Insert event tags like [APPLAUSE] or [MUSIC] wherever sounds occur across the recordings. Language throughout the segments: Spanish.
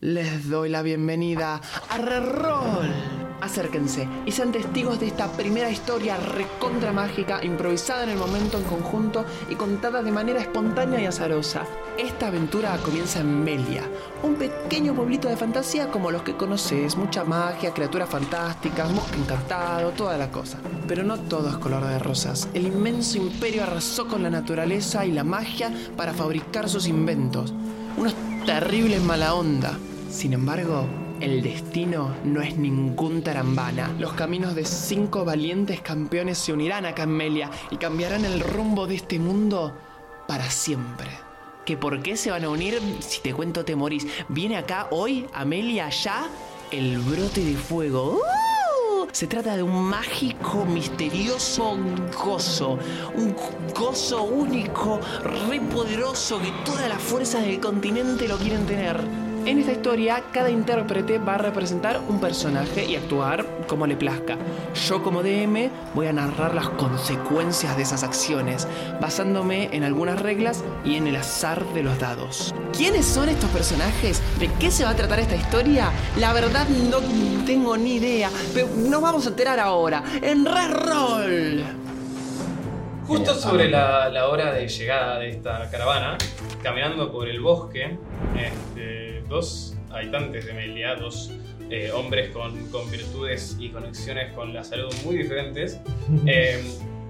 Les doy la bienvenida a Reroll. Acérquense y sean testigos de esta primera historia recontra mágica, improvisada en el momento en conjunto y contada de manera espontánea y azarosa. Esta aventura comienza en Melia, un pequeño pueblito de fantasía como los que conoces, mucha magia, criaturas fantásticas, mosca encantado, toda la cosa. Pero no todo es color de rosas. El inmenso imperio arrasó con la naturaleza y la magia para fabricar sus inventos. Unos terribles mala onda. Sin embargo, el destino no es ningún tarambana. Los caminos de cinco valientes campeones se unirán a Camelia y cambiarán el rumbo de este mundo para siempre. ¿Que por qué se van a unir? Si te cuento te morís. Viene acá hoy, Amelia, ya, el brote de fuego. ¡Uh! Se trata de un mágico, misterioso gozo. Un gozo único, re poderoso, que todas las fuerzas del continente lo quieren tener. En esta historia, cada intérprete va a representar un personaje y actuar como le plazca. Yo como DM voy a narrar las consecuencias de esas acciones, basándome en algunas reglas y en el azar de los dados. ¿Quiénes son estos personajes? ¿De qué se va a tratar esta historia? La verdad no tengo ni idea, pero nos vamos a enterar ahora, en Reroll. Justo sobre la, la hora de llegada de esta caravana, caminando por el bosque, este, dos habitantes de Melia, dos eh, hombres con, con virtudes y conexiones con la salud muy diferentes, [LAUGHS] eh,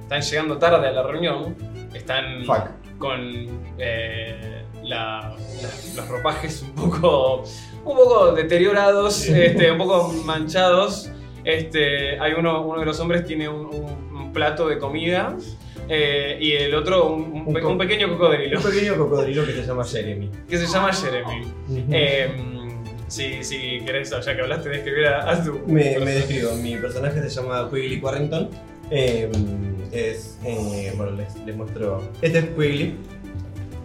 están llegando tarde a la reunión, están Fuck. con eh, la- la- los ropajes un poco, un poco deteriorados, este, un poco [LAUGHS] manchados. Este, hay uno, uno de los hombres tiene un, un- un plato de comida eh, y el otro un, un Un pe- co- un pequeño cocodrilo Un pequeño cocodrilo que se llama Jeremy. que se llama Jeremy. Eh, si, si querés, ya que hablaste, describir a, a tu. Me, me describo, mi personaje se llama Quigley Quarrington. Eh, es, eh, bueno, les, les muestro. Este es Quigley.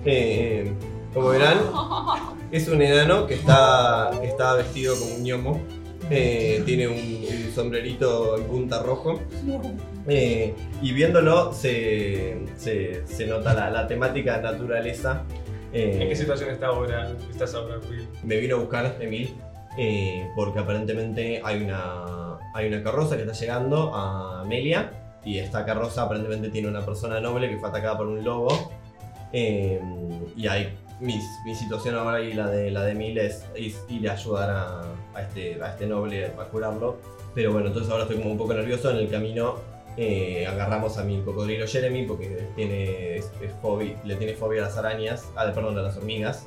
Eh, como verán, [LAUGHS] es un enano que está, que está vestido como un gnomo. Eh, tiene un, un sombrerito en punta rojo. Eh, y viéndolo se, se, se nota la, la temática naturaleza. Eh, ¿En qué situación está ahora, estás ahora, Will? me vino a buscar Emil eh, porque aparentemente hay una, hay una carroza que está llegando a Amelia y esta carroza aparentemente tiene una persona noble que fue atacada por un lobo eh, y hay mi, mi situación ahora y la de la de Emil es, es ir a ayudar a, a este, a este noble a curarlo pero bueno entonces ahora estoy como un poco nervioso en el camino eh, agarramos a mi cocodrilo Jeremy porque tiene, es- es fobi- le tiene fobia a las arañas, ah, perdón, a las hormigas.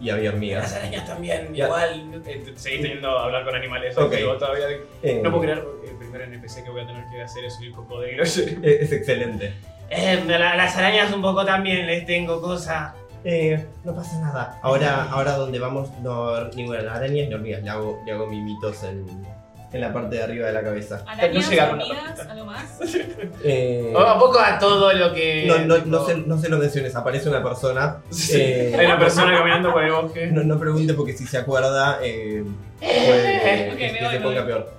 Y había hormigas. arañas también, Ya. igual. eh, seguís teniendo a hablar con animales. Ok. todavía. Eh, No puedo creer, el primer NPC que voy a tener que hacer es subir cocodrilo. Es, es excelente. Eh, la- las arañas un poco también les tengo cosa. Eh, no pasa nada. Ahora, ahora donde vamos no va a haber ninguna araña ni hormigas. Le hago, le hago mimitos en, en la parte de arriba de la cabeza. Arañas, No llegaron hormigas, algo más. Eh, Un poco a todo lo que. no, no, no, tipo- se, no se lo menciones, aparece una persona. Eh, Hay una persona caminando por el bosque. No, no pregunte porque si se acuerda eh, puede [LAUGHS] Ok, que, voy, se ponga peor.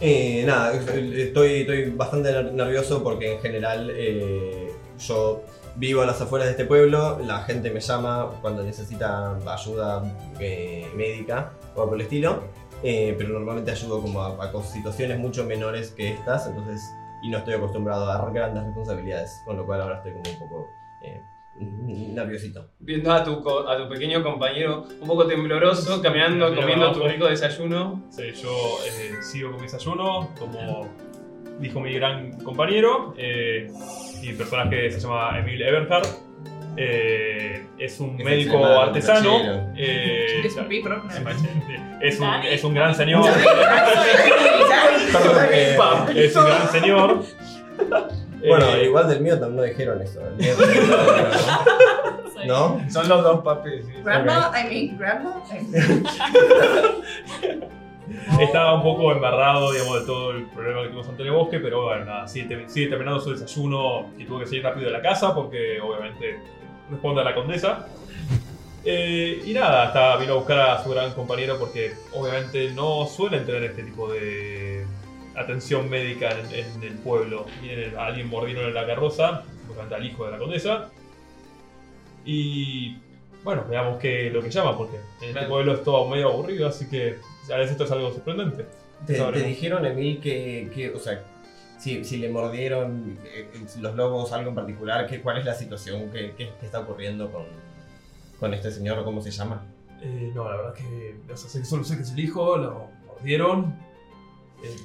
Eh, nada, estoy, estoy bastante ner- nervioso porque en general eh, yo vivo a las afueras de este pueblo, la gente me llama cuando necesita ayuda eh, médica o algo por el estilo, eh, pero normalmente ayudo como a, a situaciones mucho menores que estas, entonces, y no estoy acostumbrado a grandes responsabilidades, con lo cual ahora estoy como un poco eh, nerviosito. Viendo a tu, a tu pequeño compañero un poco tembloroso, caminando, comiendo abajo. tu rico desayuno. Sí, yo eh, sigo con mi desayuno, como dijo mi gran compañero. eh, mi personaje se llama Emil Eberhard. Eh, es un Es médico artesano. eh, Es un pipro. es, un, Dani. es un gran señor. [LAUGHS] Eh, es un gran señor. [LAUGHS] Bueno, Eh, igual del mío también no dijeron eso. El mío- Soy- ¿No? Son los dos papis. sí. Grandma, I mean, grandma. [LAUGHS] Estaba un poco embarrado, digamos, de todo el problema que tuvimos ante el bosque, pero bueno, nada, sigue terminando su desayuno y tuvo que salir rápido de la casa porque obviamente responde a la condesa. Eh, y nada, hasta vino a buscar a su gran compañero porque obviamente no suelen tener este tipo de atención médica en, en el pueblo. Viene alguien mordiendo en la carroza, supuestamente al hijo de la condesa. Y Bueno, veamos qué lo que llama, porque en este pueblo es todo medio aburrido, así que a veces esto es algo sorprendente. ¿Te, te dijeron, Emil, que, que, o sea, si, si le mordieron eh, los lobos algo en particular, que, cuál es la situación, qué, qué- qué está ocurriendo con, con este señor, cómo se llama? Eh, no, la verdad que o sea, que solo sé que es el hijo, lo mordieron. Eh,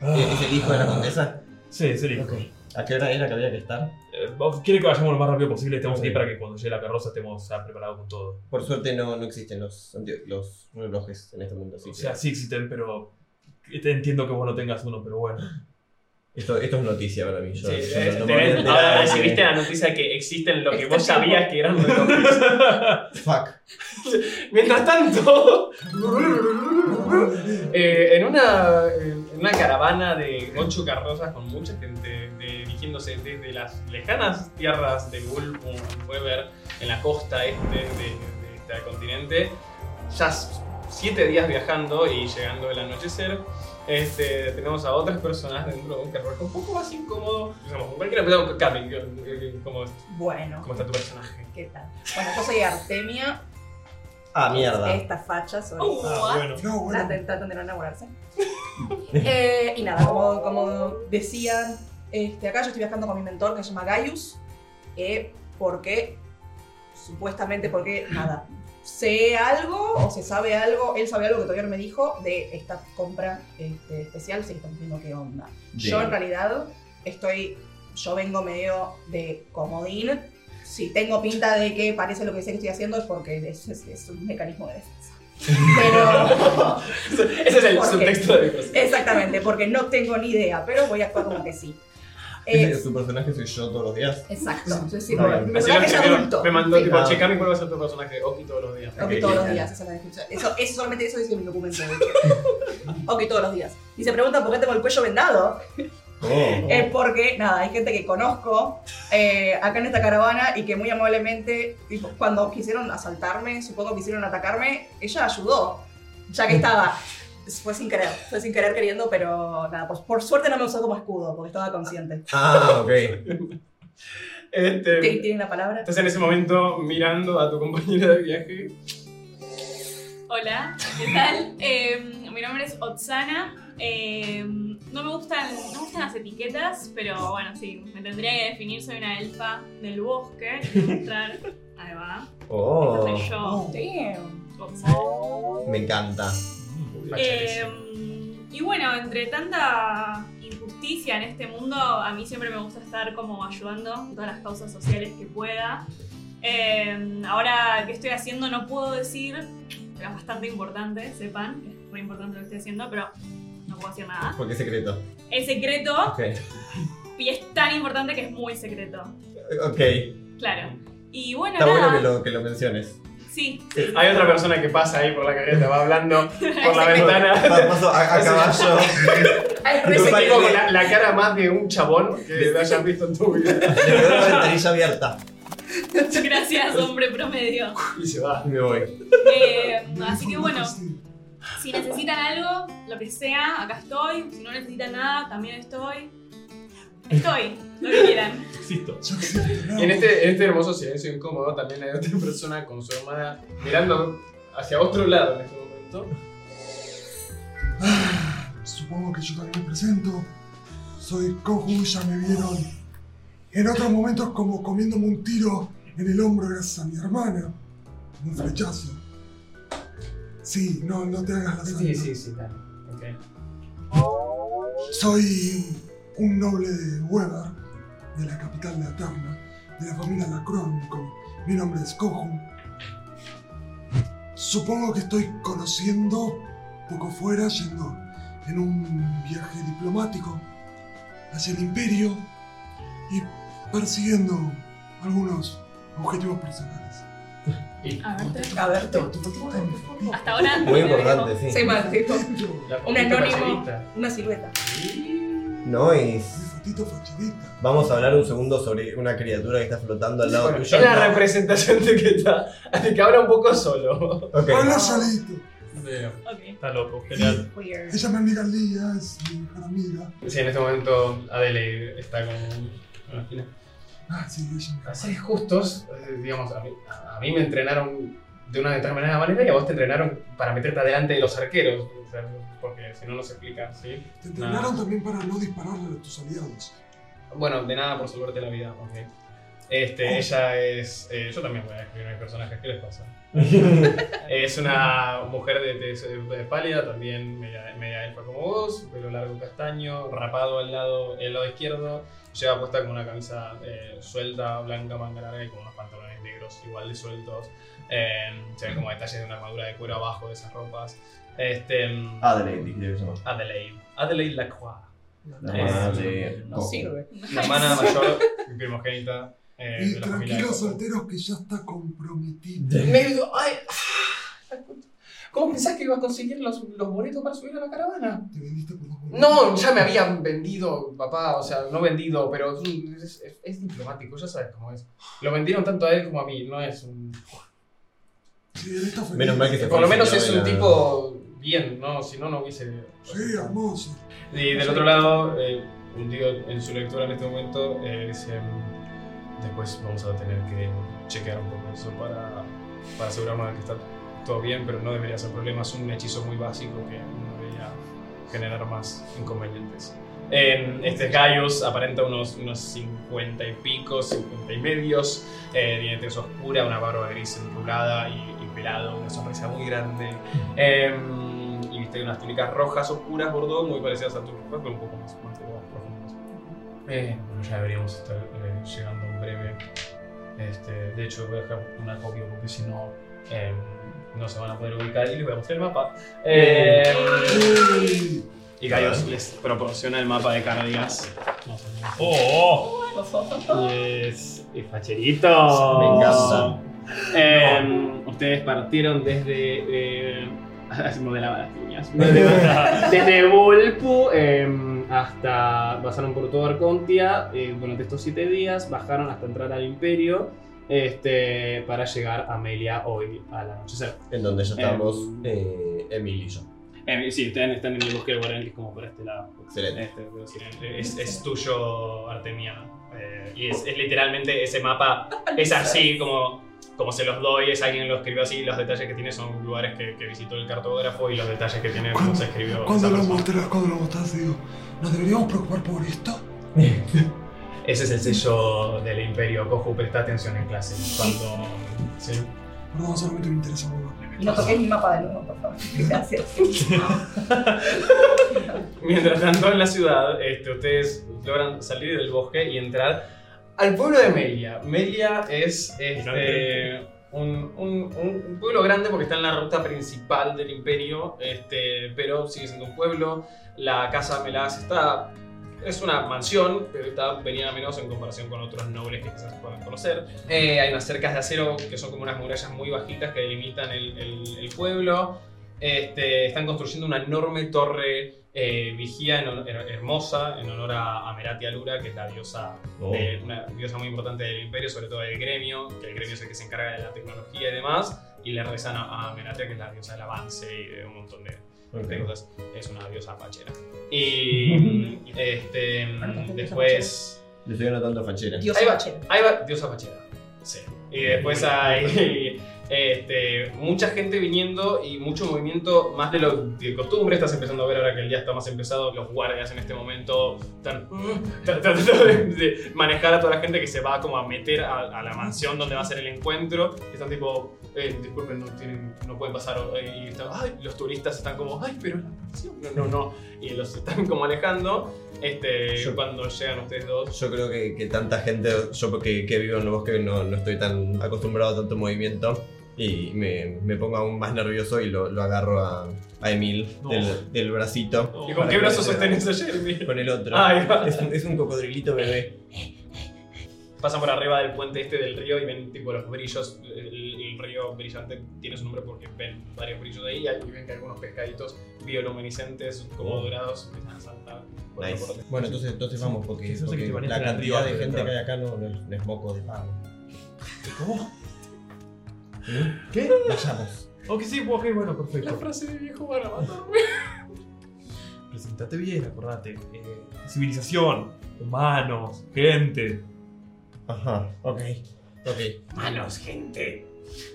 ¿Es es el hijo de la condesa? Sí, es el hijo. Ok. ¿A qué hora era que había que estar? Eh, ¿Quiere que vayamos lo más rápido posible? Estemos Ok. aquí para que cuando llegue la carroza estemos preparados con todo. Por suerte no, no existen los, los relojes en este mundo, O que sea, sí existen, pero te entiendo que vos no tengas uno, pero bueno. esto, esto es noticia para mí. Yo, Sí, yo eh, no me tenés- ahora recibiste la noticia de que existen lo que Este vos sabías que eran relojes. [LAUGHS] Fuck. Mientras tanto, [LAUGHS] eh, en, una, en una caravana de ocho carrozas con mucha gente de- dirigiéndose desde las lejanas tierras de Gulpum, Weber, en la costa este de, de este continente, ya siete días viajando y llegando el anochecer. Este, tenemos a otras personas dentro de un carruaje un poco más incómodo. Cualquiera, Cami, ¿cómo, Bueno, ¿cómo está tu personaje? ¿qué tal? Bueno, yo soy Artemia. Ah, mierda. Esta facha soy. Ah, bueno. No, bueno. Traten de no enamorarse. [LAUGHS] Eh, y nada, como, como decían, este, acá yo estoy viajando con mi mentor que se llama Gaius. eh, porque, supuestamente, porque nada, sé algo o se sabe algo, él sabe algo que todavía no me dijo de esta compra este, especial, si estamos viendo qué onda. Yo en realidad estoy, yo vengo medio de comodín. Si tengo pinta de que parece lo que sé que estoy haciendo es porque es, es- es un mecanismo de defensa. [LAUGHS] Pero Ese es el ¿Por qué? subtexto de mi. Exactamente, porque no tengo ni idea, pero voy a actuar como que sí. ¿Ese- Eh, ¿Su personaje soy yo todos los días? exacto. Es mi personaje es adulto. Me mandó Sí. tipo, Ah. che, Cami, ¿cuál va a ser tu personaje? Oki todos los días. Ok, Ok, todos los días, esa es la descripción. Eso, eso solamente eso dice mi documento, de hecho. [LAUGHS] ok, todos los días. Y se preguntan por qué tengo el cuello vendado. Oh. Es porque, nada, hay gente que conozco eh, acá en esta caravana y que muy amablemente, tipo, cuando quisieron asaltarme, supongo quisieron atacarme, ella ayudó, ya que estaba. Fue sin querer, fue sin querer queriendo, pero nada, por, por suerte no me usó como escudo, porque estaba consciente. Ah, ok. [LAUGHS] Este, ¿Ti- ¿Tienen la palabra? estás en ese momento mirando a tu compañera de viaje. Hola, ¿qué tal? [LAUGHS] Eh, mi nombre es Otsana. Eh, no, me gustan, no me gustan las etiquetas, pero bueno, sí, me tendría que definir. Soy una elfa del bosque. y mostrar. Ahí va. Esta Oh, soy yo, Damn. Otsana. me encanta. Eh, y bueno, entre tanta injusticia en este mundo, a mí siempre me gusta estar como ayudando en todas las causas sociales que pueda. Eh, ahora que estoy haciendo no puedo decir, pero es bastante importante, sepan, es muy importante lo que estoy haciendo, pero no puedo decir nada. ¿Por qué secreto? Es secreto [LAUGHS] y es tan importante que es muy secreto. Ok. Claro. Y bueno, Está nada. bueno que lo, que lo menciones. Sí, Hay otra persona que pasa ahí por la carreta, va hablando [LAUGHS] por la ventana. Pa- Paso a, [LAUGHS] a caballo. Ay, re Yo Tipo secreto. con la, la cara más de un chabón que hayas visto en tu vida. Le quedó la ventanilla abierta. gracias, hombre promedio. Y se va. Me voy. Eh, así que bueno, si necesitan algo, lo que sea, acá estoy. Si no necesitan nada, también estoy. Estoy, lo que quieran. Existo. Yo existo, ¿no? Y en este, en este hermoso silencio incómodo también hay otra persona con su hermana mirando hacia otro lado en este momento. Supongo que yo también me presento. Soy Kohu, ya me vieron en otros momentos como comiéndome un tiro en el hombro gracias a mi hermana. Un flechazo. Sí, no, no te hagas la santa. sí, claro. Ok. Soy un noble de Weber, de la capital de Aterna, de la familia Lacrónico. Mi nombre es Kohu. Supongo que estoy conociendo poco fuera, yendo en un viaje diplomático hacia el imperio y persiguiendo algunos objetivos personales. A ver, A ver, tú. hasta ahora. Muy importante, sí. Soy tipo, La Un anónimo. una silueta. Nois. Mi Vamos a hablar un segundo sobre una criatura que está flotando al lado Bueno, tuyo. es la representación de que está. De que habla un poco solo. Ok. Habla solito. Está loco, genial. Weird. Ella me amiga Lía, es mi mejor amiga. Sí, en este momento Adele está con una esquina. Ah, sí, ella me Así justos, eh, digamos, a mí, a mí me entrenaron de una determinada manera y a vos te entrenaron para meterte adelante de los arqueros. o sea, porque si no, no se explica, ¿sí? Te entrenaron también para no dispararle a tus aliados. Bueno, de nada por salvarte la vida, ok. Este, Oh. ella es. eh, yo también voy a escribir mis personajes, ¿qué les pasa? [LAUGHS] es una mujer de, de, de pálida, también media, media elfa como vos, pelo largo castaño, rapado al lado, el lado izquierdo. Lleva puesta con una camisa eh, suelta, blanca, manga larga y con unos pantalones negros igual de sueltos. Eh, se ven como detalles de una armadura de cuero abajo de esas ropas. Este, Adelaide, dije se llama. Adelaide. Adelaide Lacroix. La hermana de No sirve. La hermana mayor primogénita eh, y de la tranquilos solteros que ya está comprometido. Me ay, ¿cómo pensás que iba a conseguir los, los boletos para subir a la caravana? ¿Te vendiste por? No, ya me habían vendido, papá, o sea, no vendido, pero es, diplomático, ya sabes cómo es. Lo vendieron tanto a él como a mí, no es un... Menos mal que se Por lo menos es un tipo bien, ¿no? Si no, no hubiese... Sí, hermoso. Y del otro lado, eh, un tío en su lectura en este momento eh, dice, "Mm, después vamos a tener que chequear un poco eso para, para asegurarnos de que está todo bien, pero no debería ser problema, es un hechizo muy básico que no debería generar más inconvenientes. En este Gaius aparenta unos, unos 50 y pico, 50 y medios, eh, tiene tez oscura, una barba gris enrulada y, y pelado, una sonrisa muy grande. Em, y viste unas túnicas rojas oscuras, bordó, muy parecidas a rojas, pero un poco más, más, más profundas. Eh, bueno, ya deberíamos estar eh, llegando en breve. Este, de hecho, voy a dejar una copia porque si no, em, no se van a poder ubicar y les voy a mostrar el mapa. Em, y Gaius les proporciona el mapa de Cardias. ¡Oh! Yes, y facherito. Me encanta. Em, ustedes partieron desde. Eh, [LAUGHS] modelaba las piñas. [LAUGHS] [LAUGHS] Desde, Volpu em, hasta. Pasaron por todo Arcontia eh, durante estos siete días. Bajaron hasta entrar al Imperio. Este, para llegar a Amelia hoy al anochecer. En donde ya estamos Em. eh, Emil y yo. Em, sí, ustedes están en el bosque del Guardián, que es como por este lado. Excelente. Este, es, es tuyo, Artemia. Eh, y es, es literalmente ese mapa. Es así como, como se los doy. Es alguien lo escribió así. Los detalles que tiene son lugares que, que visitó el cartógrafo. Y los detalles que tiene los escribió. Cuando lo mostrás, cuando lo mostrás, digo, ¿nos deberíamos preocupar por esto? [LAUGHS] Ese es el sello del Imperio. Cojo, presta atención en clase. Cuando. ¿sí? Perdón, solamente me interesa no toques mi mapa de nuevo, por favor. [LAUGHS] Gracias. [LAUGHS] Mientras tanto, en la ciudad, este, ustedes logran salir del bosque y entrar al pueblo de Melia. Melia es este, un, un- un pueblo grande porque está en la ruta principal del imperio, este, pero sigue siendo un pueblo. La casa Melas está. Es una mansión, pero está venida menos en comparación con otros nobles que quizás puedan conocer. Eh, hay unas cercas de acero que son como unas murallas muy bajitas que delimitan el, el- el pueblo. Este, están construyendo una enorme torre eh, vigía en hon- her- hermosa en honor a, a Merati Alura, que es la diosa, Oh. de- una diosa muy importante del imperio, sobre todo del gremio, que el gremio es el que se encarga de la tecnología y demás, y le rezan a, a Merati, que es la diosa del avance y de un montón de, cosas. Es una diosa pachera. Y [LAUGHS] este, después... Le estoy anotando fachera. Dios Ahí va. bachero. Ahí va, diosa pachera. Sí. Y después hay [LAUGHS] este, mucha gente viniendo y mucho movimiento más de lo de costumbre. Estás empezando a ver ahora que el día está más empezado. Los guardias en este momento están mm, [LAUGHS] tratando de, de manejar a toda la gente que se va como a meter a, a la mansión donde va a ser el encuentro. Están tipo, eh, disculpen, no, tienen, no pueden pasar. eh, Y están, ay, los turistas están como, ay, pero la mansión. No, no, no. Y los están como alejando. Este, Yo- cuando llegan ustedes dos. Yo creo que, que tanta gente, yo porque que vivo en el bosque no, no estoy tan acostumbrado a tanto movimiento y me, me pongo aún más nervioso y lo, lo agarro a, a Emil No. del, del bracito. No. ¿Y con qué brazo sostenés a Jeremy? Con el otro. Va. Es un, es un cocodrilito bebé. Pasan por arriba del puente este del río y ven tipo los brillos. El, el río brillante tiene su nombre porque ven varios brillos de ahí y ven que algunos pescaditos bioluminiscentes como Oh. dorados empiezan a saltar. por Nice. Bueno, entonces, entonces vamos, porque, la cantidad de gente que hay acá no, no es, no es moco de pavo. ¿Cómo? ¿Qué? Vayamos. Ok, sí, ok, bueno, La perfecto. frase de viejo matarme. [LAUGHS] Presentate bien, acordate. Eh, civilización, humanos, gente. Ajá, ok. Ok. Manos, gente.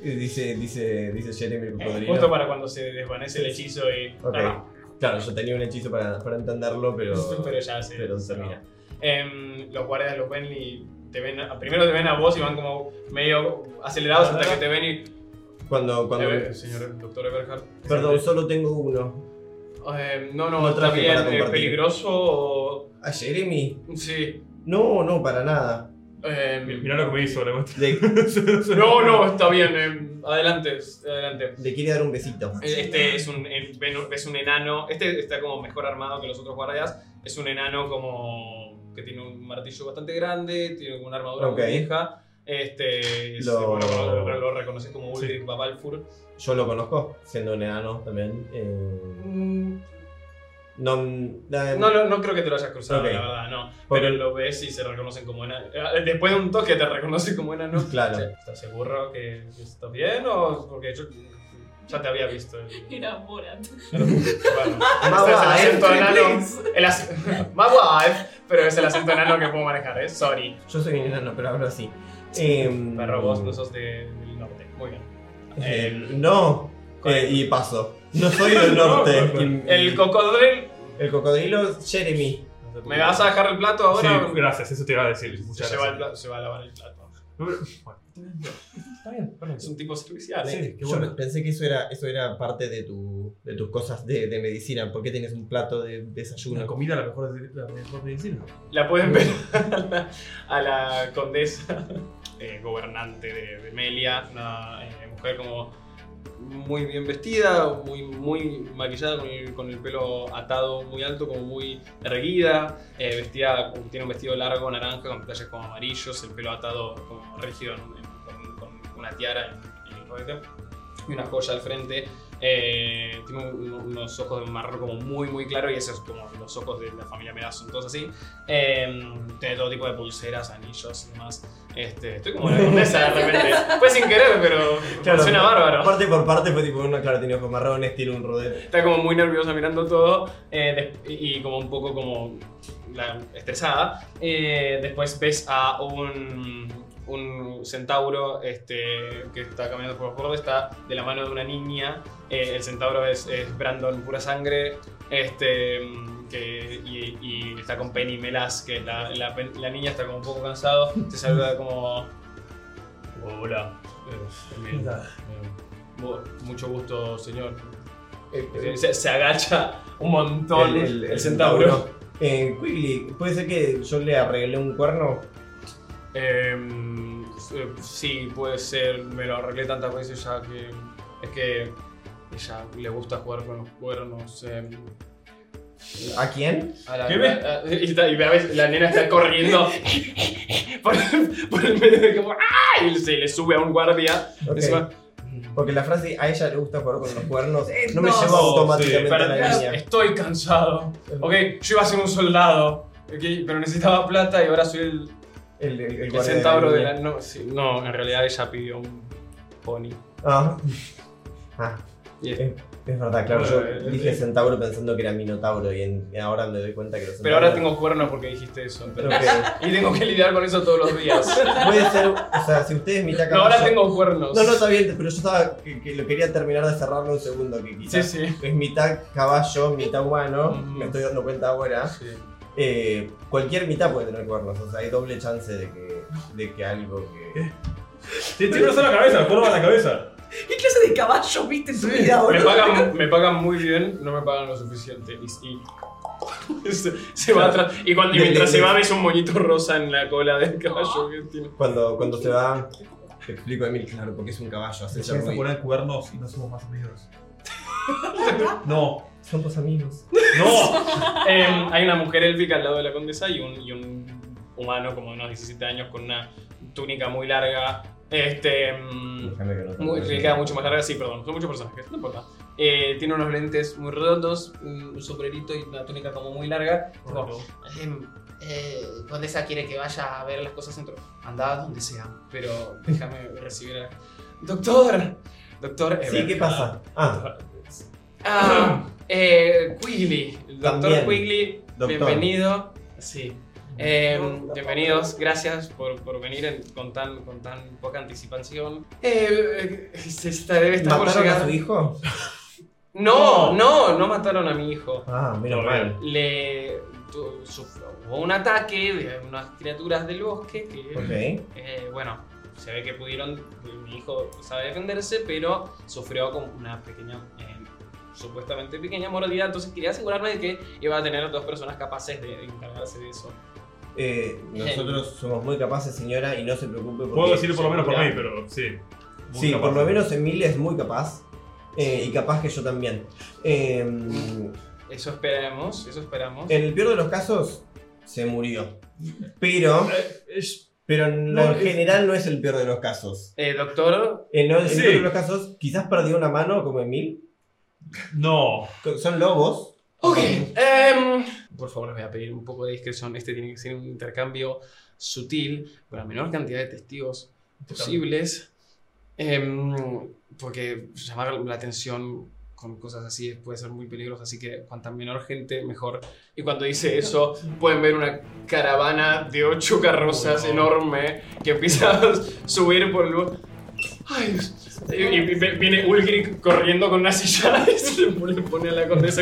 Y Dice, dice, dice Jeremy el cocodrilo. Justo para cuando se desvanece el hechizo y. Ok. Ah, Claro, yo tenía un hechizo para, para entenderlo, pero. [LAUGHS] pero ya se. pero se termina. Em, los guardias los ven y te ven. a- primero te ven a vos y van como medio acelerados hasta que te ven y. Cuando. cuando Eh, señor doctor Eberhard. perdón, solo tengo uno. Em, no, no, No está traje bien. para ¿Es compartir. peligroso o.? ¿A Jeremy? Sí. No, no, para nada. Em, Mirá lo que me hizo, le [LAUGHS] no, no, está bien. em, adelante, adelante. le quiere dar un besito. Este es un, eh, es un enano. Este está como mejor armado que los otros guardias. Es un enano como. Que tiene un martillo bastante grande, tiene una armadura Ok. muy vieja. Este. es- Lo- bueno, lo, lo- lo reconoces como Ulrich Babalfur. Yo lo conozco, siendo un enano también. eh, no, eh, No, no, no creo que te lo hayas cruzado, la verdad, no. Pero lo ves y se reconocen como enano. Eh, Después de un toque te reconoce como enano. Claro. Sí. ¿Estás seguro que que estás bien o.? Porque yo ya te había visto. [LAUGHS] Era Borat. Bueno, Más este es el acento eh, enano. El ac- [LAUGHS] wife, pero es el acento enano que puedo manejar, ¿eh? Sorry. Yo soy un enano, pero hablo así. Eh, Perro, vos no sos de- del norte. Muy bien. eh, no, eh, y paso. No soy del [LAUGHS] norte. El cocodrilo. el cocodrilo, Jeremy. ¿Me vas a dejar el plato Sí, ahora? gracias, eso te iba a decir. se, Muchas lleva el gracias. plato, se va a lavar el plato. Bueno, está bien, Es un tipo servicial, Sí, ¿eh? Yo bueno. pensé que eso era, eso era parte de, tu, de tus cosas de, de medicina. ¿Por qué tienes un plato de Una desayuno? comida la mejor, la mejor medicina. La pueden ver [LAUGHS] a la condesa, eh, gobernante de, de Melia, una eh, mujer como muy bien vestida, muy, muy maquillada, con el, con el pelo atado muy alto, como muy erguida, eh, vestida, tiene un vestido largo naranja con detalles como amarillos, el pelo atado como rígido en- en- una tiara en, en el rodete y una joya al frente. Eh, tiene un- unos ojos de marrón como muy muy claro y esos como los ojos de la familia Medas son todos así. Eh, tiene todo tipo de pulseras, anillos y demás. Este, estoy como la condesa de repente. [LAUGHS] Fue sin querer, pero Claro, suena bárbaro. Parte por parte fue tipo, uno, claro, tiene ojos marrones, tiene un rodete. Está como muy nerviosa mirando todo eh, y como un poco como la- estresada. Eh, después ves a un, un centauro este, que está caminando por los bordes, está de la mano de una niña. Eh, el centauro es, es Brandon pura sangre. Este, que, y, y está con Penny Melas, que es la, la, niña está como un poco cansado. Se saluda como... Hola. Eh. Eh, mucho gusto, señor. Eh, Se, se agacha un montón el, centauro. Eh, Quigley, ¿puede ser que yo le arreglé un cuerno? Em, eh, sí, puede ser. Me lo arreglé tantas veces ya que. Es que. Ella le gusta jugar con los cuernos. em, ¿A quién? a la, ¿Qué ve? a- a- y, está- y a veces la nena está corriendo [LAUGHS] por, el, por el medio de como. ¡Ah! Y se le sube a un guardia. Ok. Encima, Porque la frase a ella le gusta jugar con los cuernos Eh, no me no. lleva automáticamente Pero a la niña. estoy cansado. Ok, yo iba a ser un soldado. ok, pero necesitaba plata y ahora soy el, El, el, el el guardia centauro de la. No, sí, no, en realidad ella pidió un pony. Ah. [LAUGHS] Ah, es- verdad, claro. Yo eh, dije eh. centauro pensando que era minotauro y, en- y ahora me doy cuenta que los Pero ahora tengo cuernos porque dijiste eso. pero- Ok. [LAUGHS] Y tengo que lidiar con eso todos los días. [LAUGHS] Puede ser, o sea, si ustedes mitad No, ahora tengo cuernos. No, no, está bien, pero yo estaba que, que lo quería terminar de cerrarlo un segundo, que Sí, quizás sí. es mitad caballo, mitad humano, me estoy dando cuenta ahora. Sí. Eh, cualquier mitad puede tener cuernos, o sea, hay doble chance de que, de que algo que... Tiene tiene una sola cabeza, curva la cabeza. ¿Qué clase de caballo viste en tu vida, Me boludo? pagan, [LAUGHS] me pagan muy bien, no me pagan lo suficiente. Y, y [LAUGHS] se, se va atrás. Y, cuando, y mientras se va, ves un moñito rosa en la cola del caballo que tiene. Cuando, cuando se va, te explico a Emil, claro, porque es un caballo, hace Se a ruido. poner cuernos y no somos más amigos. [LAUGHS] No, Somos amigos. No. Em, hay una mujer élfica al lado de la condesa y un, y un humano como de unos 17 años con una túnica muy larga. Este. Déjame que no te Muy, queda mucho más larga, sí, perdón, son muchos personajes, no importa. Eh, tiene unos lentes muy redondos, un sombrerito y una túnica como muy larga. Como, "Em, eh, Condesa quiere que vaya a ver las cosas dentro. Anda donde sea, pero déjame recibir a... Doctor, doctor... Sí, ¿qué pasa? Ah, Ah, eh, Quigley, el doctor También. Quigley, Doctor. bienvenido. Sí. Eh, bienvenidos, gracias por, por venir en- con, tan, con tan poca anticipación. Eh, eh, se está- debe estar por ¿Mataron a llegar. su hijo? No, no, no mataron a mi hijo. Ah, menos Todo mal. Le tu- sufrió- hubo un ataque de unas criaturas del bosque que, Ok. eh, bueno, se ve que pudieron, mi hijo sabe defenderse, pero sufrió como una pequeña, eh, supuestamente pequeña mordida, entonces quería asegurarme de que iba a tener dos personas capaces de encargarse de eso. Eh, nosotros somos muy capaces, señora, y no se preocupe. porque- Puedo decirlo por lo menos por mí, pero sí. Sí, capaz. por lo menos Emilia es muy capaz. eh, y capaz que yo también. Eh, Eso esperamos, eso esperamos. en el peor de los casos, se murió. Pero, Eh, pero en, No, general no es el peor de los casos. Eh, doctor, En, el Sí. peor de los casos, quizás perdió una mano como Emil. No. Son lobos. Ok, em, por favor les voy a pedir un poco de discreción. Este tiene que ser un intercambio sutil, con la menor cantidad de testigos posibles. Em, porque llamar la atención con cosas así puede ser muy peligroso, así que cuanta menor gente, mejor. Y cuando dice eso, pueden ver una caravana de ocho carrozas Oh, no. enorme que empieza a subir por el... Ay. Y, y vi- viene Ulgric corriendo con una silla [LAUGHS] y se le pone, a la condesa.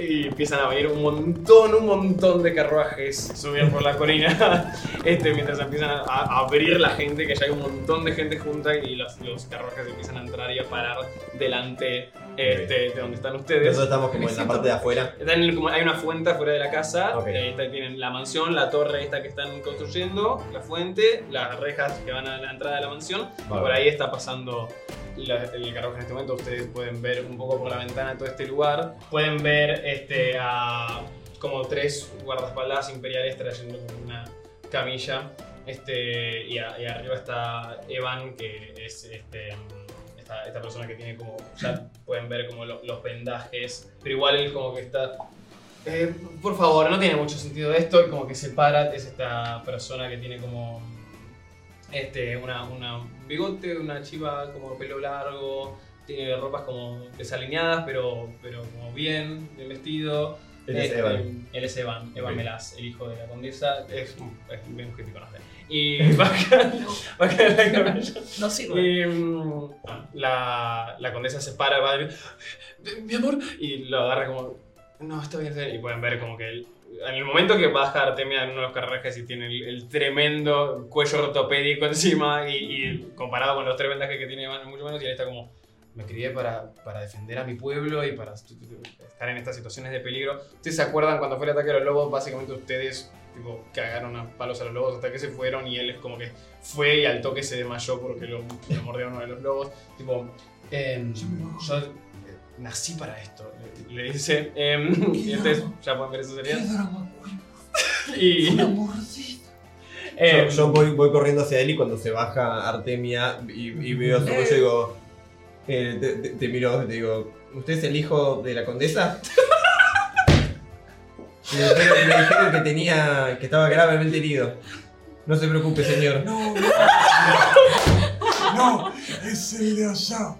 Y empiezan a venir un montón, un montón de carruajes subir por la colina. [LAUGHS] Este, mientras empiezan a, a abrir la gente, que ya hay un montón de gente junta y los, los carruajes empiezan a entrar y a parar delante este, de donde están ustedes. Nosotros estamos como en la parte de afuera. Están en- como- hay una fuente afuera de la casa. Ok. eh, está- tienen la mansión, la torre esta que están construyendo, la fuente, las rejas que van a la entrada de la mansión. por ahí está pasando la- el carruaje en este momento. Ustedes pueden ver un poco por la ventana todo este lugar. Pueden ver este, a como tres guardaespaldas imperiales trayendo como una camilla. Este, y, a- y arriba está Evan, que es este, esta, esta persona que tiene como. Ya pueden ver como lo- los vendajes. Pero igual él como que está. "Eh, por favor, no tiene mucho sentido esto. Y como que se para, es esta persona que tiene como. Este, una, una un bigote, una chiva como pelo largo. Tiene ropas como desalineadas, pero, pero como bien, bien vestido. Él es Evan. Él es Evan, Evan Ok. Melas, el hijo de la condesa. Es, un- es bien hippie con usted. [LAUGHS] Y baja, baja la. No sirve. Y mm, la, la condesa se para, va a decir, mi amor, y lo agarra como, no, está bien, está bien". Y pueden ver como que él- en el momento que baja Artemia en uno de los carruajes y tiene el, el tremendo cuello ortopédico [LAUGHS] encima y, y comparado con los tres vendajes que tiene Iván, mucho menos, y él está como, me crié para, para defender a mi pueblo y para estar en estas situaciones de peligro. ¿Ustedes se acuerdan cuando fue el ataque a los lobos? Básicamente ustedes tipo, cagaron a palos a los lobos hasta que se fueron y él es como que fue y al toque se desmayó porque lo, lo mordió uno de los lobos. Tipo, em, Yo yo eh, nací para esto, le, le dice. em, y entonces ya pueden ver eso ¡Qué sería. drama! [LAUGHS] Y, Una mordida. em, yo yo voy, voy corriendo hacia él y cuando se baja Artemia y, y veo su cuello digo. Eh, te, te- te miro y te digo. ¿Usted es el hijo de la condesa? [LAUGHS] me, dijeron, me dijeron que tenía. que estaba gravemente herido. No se preocupe, señor. No, no. No, es el de allá.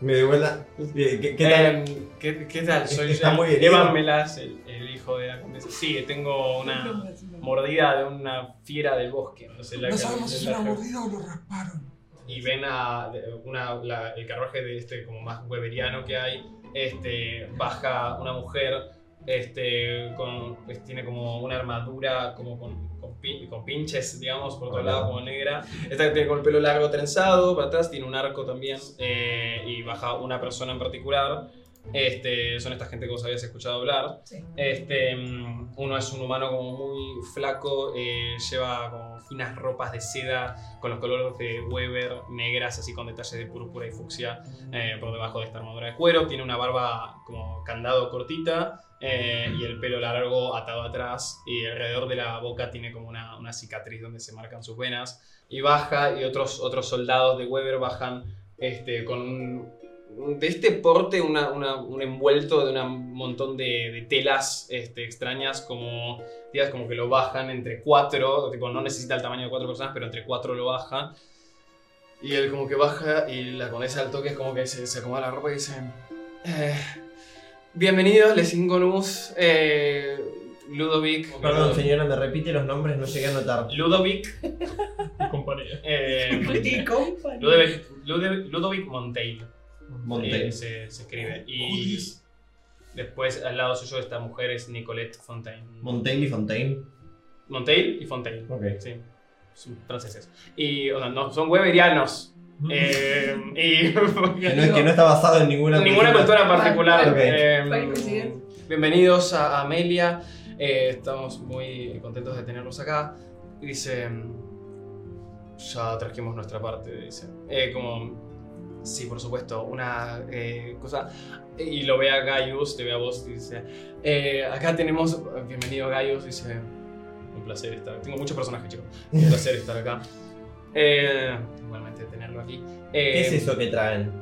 Me de vuelta. Eh, ¿Qué, qué tal? Em, ¿qué, qué tal? Soy Está muy. Evan Melas, el, el hijo de la condesa. Sí, tengo una mordida de una fiera del bosque. No, sé, la No sabemos si es la- una mordida o lo rasparon. Y ven a una, la- el carruaje de este como más weberiano que hay, este, baja una mujer, este, con, pues, tiene como una armadura como con, con, pi- con pinches, digamos, por otro Hola. lado como negra. Esta tiene con el pelo largo trenzado, para atrás tiene un arco también, eh, y baja una persona en particular. Este, son esta gente que vos habías escuchado hablar. Sí. Este, mm, uno es un humano como muy flaco, eh, lleva como finas ropas de seda con los colores de Weber, negras, así con detalles de púrpura y fucsia eh, por debajo de esta armadura de cuero. Tiene una barba como candado cortita eh, y el pelo largo atado atrás y alrededor de la boca tiene como una, una cicatriz donde se marcan sus venas. Y baja y otros, otros soldados de Weber bajan este, con un- de este porte una- una- un envuelto de un montón de, de telas este, extrañas como, digas, como que lo bajan entre cuatro, tipo, no necesita el tamaño de cuatro personas, pero entre cuatro lo bajan. Y él como que baja y la condesa al toque es como que se, se acomoda la ropa y dice... "Eh, bienvenidos, Les Ingonus. Eh, Ludovic. Perdón, señora, me repite los nombres, no llegué a notar. Ludovic. [LAUGHS] Compañía. eh. [LAUGHS] Ludovic, Ludovic, Ludovic Monteil. Monte. eh, se, se escribe. Oh, Y después al lado suyo esta mujer es Nicolette Fontaine. Montail y Fontaine. Monteil y Fontaine. Ok. Sí, son franceses. Y o sea, no, son weberianos. Eh, y [LAUGHS] Que no, que no está basado en ninguna ninguna cultura en particular. Eh, bienvenidos a Amelia. Eh, estamos muy contentos de tenerlos acá. Dice. Ya trajimos nuestra parte, dice. Eh, como. Sí, por supuesto, una eh, cosa. Y lo ve a Gaius, te ve a vos, y dice. eh, acá tenemos. Bienvenido, Gaius, dice. Un placer estar. Tengo muchos personajes, chicos. Un [LAUGHS] placer estar acá. Eh, igualmente tenerlo aquí. Eh, ¿Qué es eso que traen?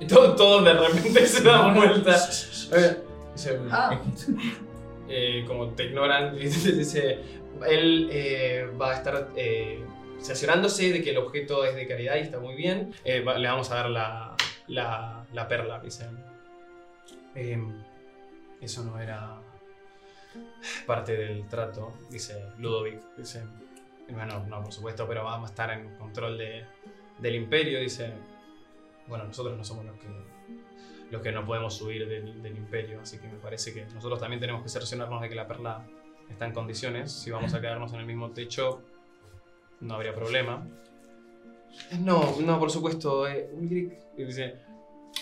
y todo, todo de repente se da vuelta. [LAUGHS] Eh, dice, Ah. eh, como te ignoran, [LAUGHS] dice, él eh, va a estar eh, cerciorándose de que el objeto es de caridad y está muy bien. Eh, le vamos a dar la, la, la perla, dice. Em, eso no era parte del trato, dice Ludovic. Dice, bueno, no, por supuesto, pero vamos a estar en control de, del imperio, dice. Bueno, nosotros no somos los que los que no podemos subir del, del imperio, así que me parece que nosotros también tenemos que cerciorarnos de que la perla está en condiciones. Si vamos a quedarnos en el mismo techo, no habría problema. No, no, por supuesto, eh, Ulrich y dice,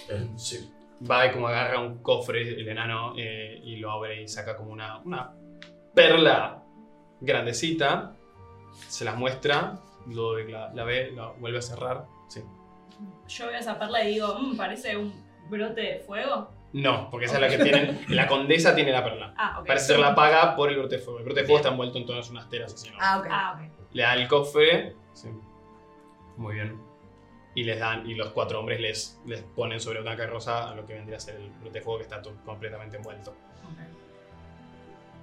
eh, sí. Va y como agarra un cofre el enano eh, y lo abre y saca como una, una perla grandecita, se las muestra, Ludovic la, la ve, la vuelve a cerrar, sí. Yo veo esa perla y digo, "Mm, parece un brote de fuego. No, porque esa es la que tienen, la condesa tiene la perla. Ah, ok. Parece ser la paga por el brote de fuego. El brote de fuego está envuelto en todas unas telas así, ¿no? Ah, ok. Ah, ok. Le dan el cofre. sí. Muy bien. Y les dan, y los cuatro hombres les, les ponen sobre una carroza a lo que vendría a ser el brote de fuego que está todo completamente envuelto.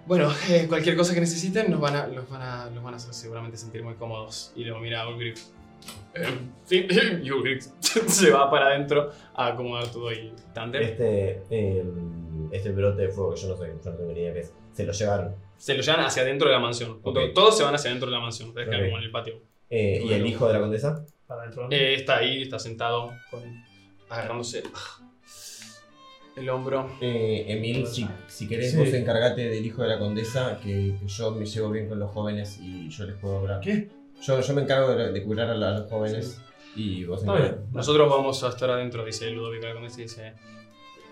Bueno, eh, cualquier cosa que necesiten nos van a, los van a, los van a hacer seguramente sentir muy cómodos. Y luego mira a Ulgrich. Eh, sí, [LAUGHS] y Ulgrich [LAUGHS] se va para adentro a acomodar todo y Tander. Este, eh, este brote de fuego que yo no sé, yo no tengo ni idea qué es. Se lo llevaron. Se lo llevan hacia adentro de la mansión. Todos se van hacia adentro de la mansión. Como en el patio. Eh, ¿Y el hijo de la condesa? Para adentro. Eh, está ahí, está sentado, con, agarrándose el hombro. Eh, Emil, si, si querés Sí. vos encargate del hijo de la condesa, que, que yo me llevo bien con los jóvenes y yo les puedo hablar. ¿Qué? Yo, yo me encargo de, de curar a, la- a los jóvenes y vos Está encargate. bien. Nosotros vamos a estar adentro, dice Ludovic Condesa y dice.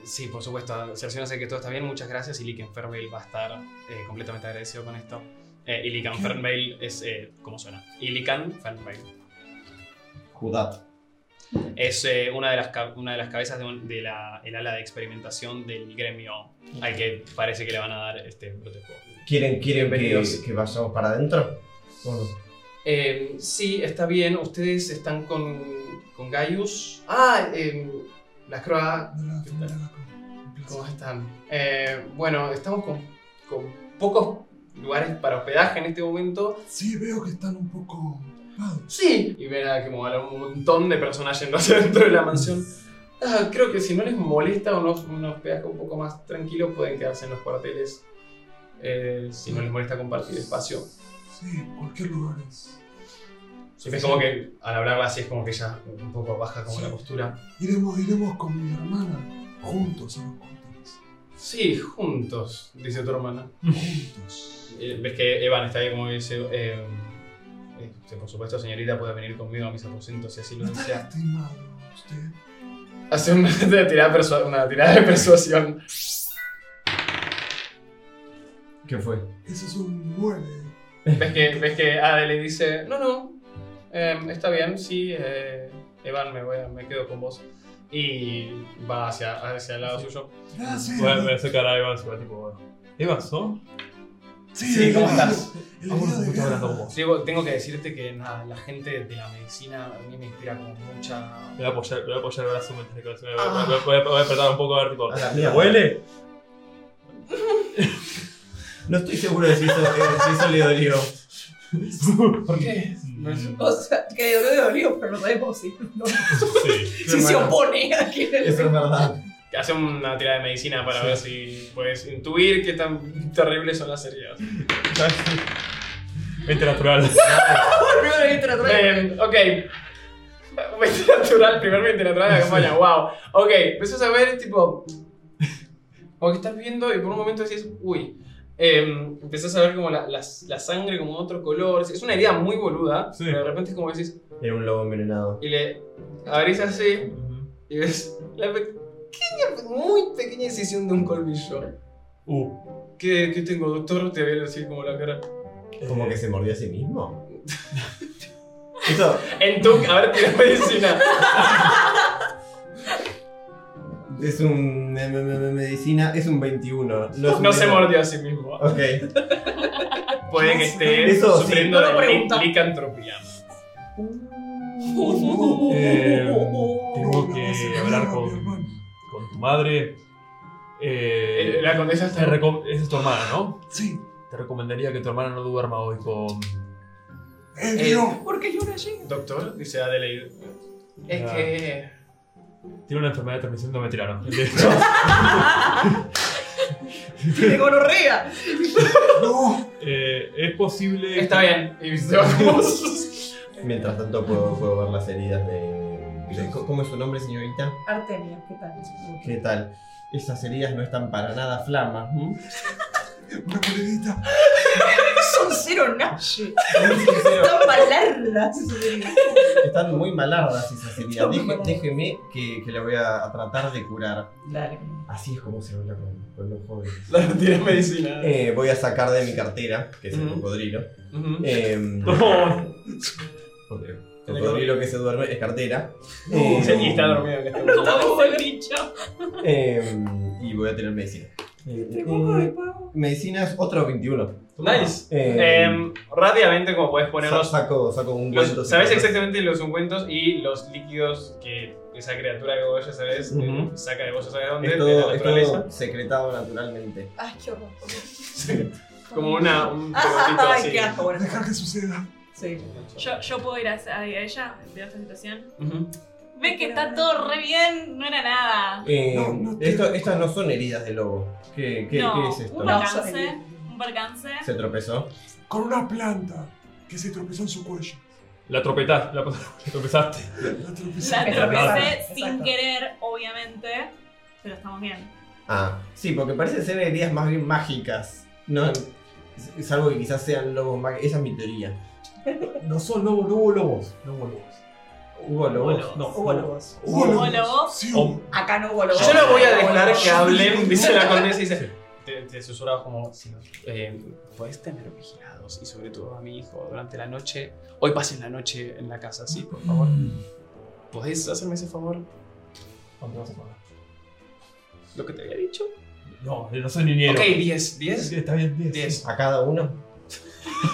Sí, por supuesto, cerciórense que todo está bien, muchas gracias. Y Fairvale va a estar eh, completamente agradecido con esto. Eh, Ilican Fernvale es eh, como suena. Ilican Fernvale. Judat. Es eh, una, de las una de las cabezas de, un- de la, el ala de experimentación del gremio al que parece que le van a dar este brote. ¿Quieren, quieren que, que vayamos para adentro? ¿O no? Eh, sí, está bien. Ustedes están con, con Gaius. Ah, eh, la Croa. Hola, ¿Qué tal? familia Laco. Un placer. ¿Cómo están? Eh, bueno, estamos con, con pocos lugares para hospedaje en este momento. Sí, veo que están un poco ocupados. Sí. Y ven a a un montón de personas yendo hacia [LAUGHS] dentro de la mansión. Ah, creo que si no les molesta un, un hospedaje un poco más tranquilo, pueden quedarse en los cuarteles. Eh, si no les molesta compartir espacio. Sí, cualquier lugar es. Y ves como que al hablarla así es como que ella un poco baja como Sí. la postura. Iremos, iremos con mi hermana juntos a los. Sí, juntos, dice tu hermana. Juntos. Eh, ves que Evan está ahí como dice, eh, este, por supuesto señorita puede venir conmigo a mis aposentos si así lo ¿No está desea. lastimado usted? Hace [LAUGHS] una tirada, de persua- una tirada de persuasión. ¿Qué fue? Eso es un 9. Ves que, ves que Ade le dice, no, no, em, está bien, sí, eh, Evan, me, voy a- me quedo con vos. Y va hacia, hacia el lado suyo. Gracias. Voy a, voy a sacar a Evans y va tipo, bueno. ¿Evans, no? Sí, ¿cómo estás? El Ah, bueno, de estoy hablando guerra. con vos. Digo, tengo que decirte que nada, la gente de la medicina a mí me inspira como mucha... Me voy a apoyar, me voy a apoyar el brazo mientras que me voy, a- Ah. voy, a- voy a- voy a apretar un poco a ver tipo. A la ¿Me mierda. huele? [LAUGHS] No estoy seguro de si eso, eh, si eso le dolió. [LAUGHS] ¿Por qué? O sea, que de dolió, pero no sabemos si, no, Sí. [LAUGHS] si se opone a que Eso es verdad. Hace una tirada de medicina para ver si puedes intuir qué tan terribles son las heridas. [LAUGHS] 20 natural. Primero viste la otra. Eh, ok. 20 natural, primer 20 natural de la campaña, wow. Ok, empiezas a ver, tipo. Como que estás viendo y por un momento decís, uy. Eh, empezás a ver como la, la- la sangre como otro color. Es una herida muy boluda, Sí. pero de repente es como que decís. Era un lobo envenenado. Y le abrís así y ves la pequeña, muy pequeña incisión de un colmillo. Uh. ¿Qué, qué tengo, doctor? Te veo así como la cara. Como que se mordió a sí mismo. [LAUGHS] Eso, En tu. A ver, tira medicina. [LAUGHS] Es un me- me- me- medicina, es un 21. No, es un No se 21. mordió a sí mismo. Ok. Puede que esté Eso sí. sufriendo No de pregunta. licantropía. [LAUGHS] Eh, No, tengo no, que [LAUGHS] hablar con, con tu madre. Eh, Eh, La condesa está. es tu hermana, ¿no? Sí, Te recomendaría que tu hermana no duerma hoy con. Eh. ¿Por qué llora allí? Doctor, dice Adelaide. Es Ah. que. Tiene una enfermedad de transmisión no mentira, [LAUGHS] no. Tiene gonorrea. [LAUGHS] No, Eh, es posible. Está bien. Y se va como. [LAUGHS] Mientras tanto puedo, puedo ver las heridas de, de- ¿Cómo es su nombre, señorita? Artemia, ¿qué tal? ¿Qué tal? Esas heridas no están para nada flamas. ¿m? Una monedita. Son cero nache. Están malardas. Están muy malardas esas heridas. Deje- déjeme que, que la voy a, a tratar de curar. Dale. Así es como se habla con, con los jóvenes. Tira medicina. Eh, voy a sacar de mi cartera, que es el cocodrilo. Eh, [LAUGHS] No. porque cocodrilo que se duerme es cartera. No, Eh, Sí, y está dormido en este momento. Eh, y voy a tener medicina. Eh, eh, medicina es otro 21. Nice. Eh, Em, rápidamente, como puedes ponerlos. saco, saco un los- cuento. sabes exactamente los ungüentos y los líquidos que esa criatura que vos ya sabes eh, Ujú. saca de vos ya sabes dónde, Es de todo, la es naturaleza. todo secretado naturalmente. Ay, qué horror. Como una, un [LAUGHS] Ay, pelotito así. qué asco. Bueno, Dejar que suceda. sí. Yo, yo puedo ir a, a ella, veo esta situación. Ujú. Ve que está todo re bien, no era nada. Eh, No, no te- esto, estas no son heridas de lobo. ¿Qué, qué, no, qué es esto? un percance, un percance. Se tropezó. Con una planta que se tropezó en su cuello. La tropetaste. La, la tropezaste. La tropezó. La tropecé Exacto. sin querer, obviamente, pero estamos bien. Ah, sí, porque parecen ser heridas más bien mágicas. No, algo que quizás sean lobos mágicos. Esa es mi teoría. No son lobos, no hubo lobos. No hubo lobos. ¿Hubo lobos? No. Hubo lobos. Hubo ¿Hubo lobos. lobos? Sí. Acá no hubo lobos. Yo no voy a dejar que hablen, dice la condesa y dice. Sí. Te, te susurra como. Sí, eh, Podés tener vigilados y sobre todo a mi hijo durante la noche. Hoy pasen la noche en la casa, sí, por favor. ¿Podés hacerme ese favor? ¿Cuánto vas a pagar? Lo que te había dicho. No, no soy niñero. Ok, 10, Sí, 10. está bien, 10. 10. ¿A cada uno?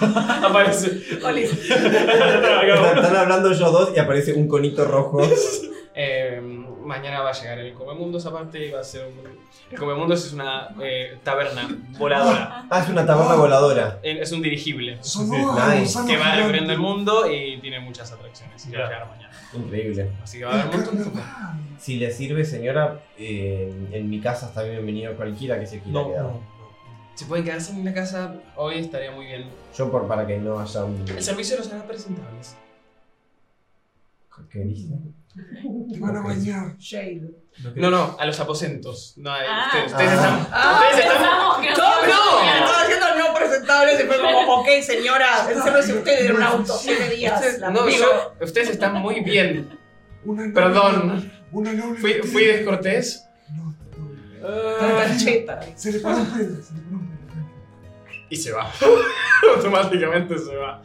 [LAUGHS] Aparece. Oli. Están, hablando ellos dos y aparece un conito rojo. [LAUGHS] Eh, mañana va a llegar el Comemundos aparte y va a ser un... El Comemundos es una eh, taberna voladora. Ah, es una taberna voladora. Eh, Es un dirigible nice. que va recorriendo el mundo y tiene muchas atracciones. Y va a llegar mañana. Increíble. Así que va a haber un montón de cosas. Si le sirve, señora, eh, en mi casa está bienvenido cualquiera que se quiera No, quedar. no. Si pueden quedarse en la casa, hoy estaría muy bien. Yo por para que no haya un... El servicio los hará presentables. ¿Qué dice? Te van a bañar. Shade. No, No, a los aposentos. No, hay- Ah. ustedes, ustedes Ah. están. Ah, ustedes están. Que No, no, a- estaba haciendo el no presentable, se fue como, [LAUGHS] ok, señora, encérrese usted en un auto, siete días. ustedes- la no, yo- ustedes están muy bien. Una noble- Perdón. Una noble. Fui, fui descortés. No. Ah. Se le paró un pelo. Se le un pelo. y se va. [LAUGHS] Automáticamente se va.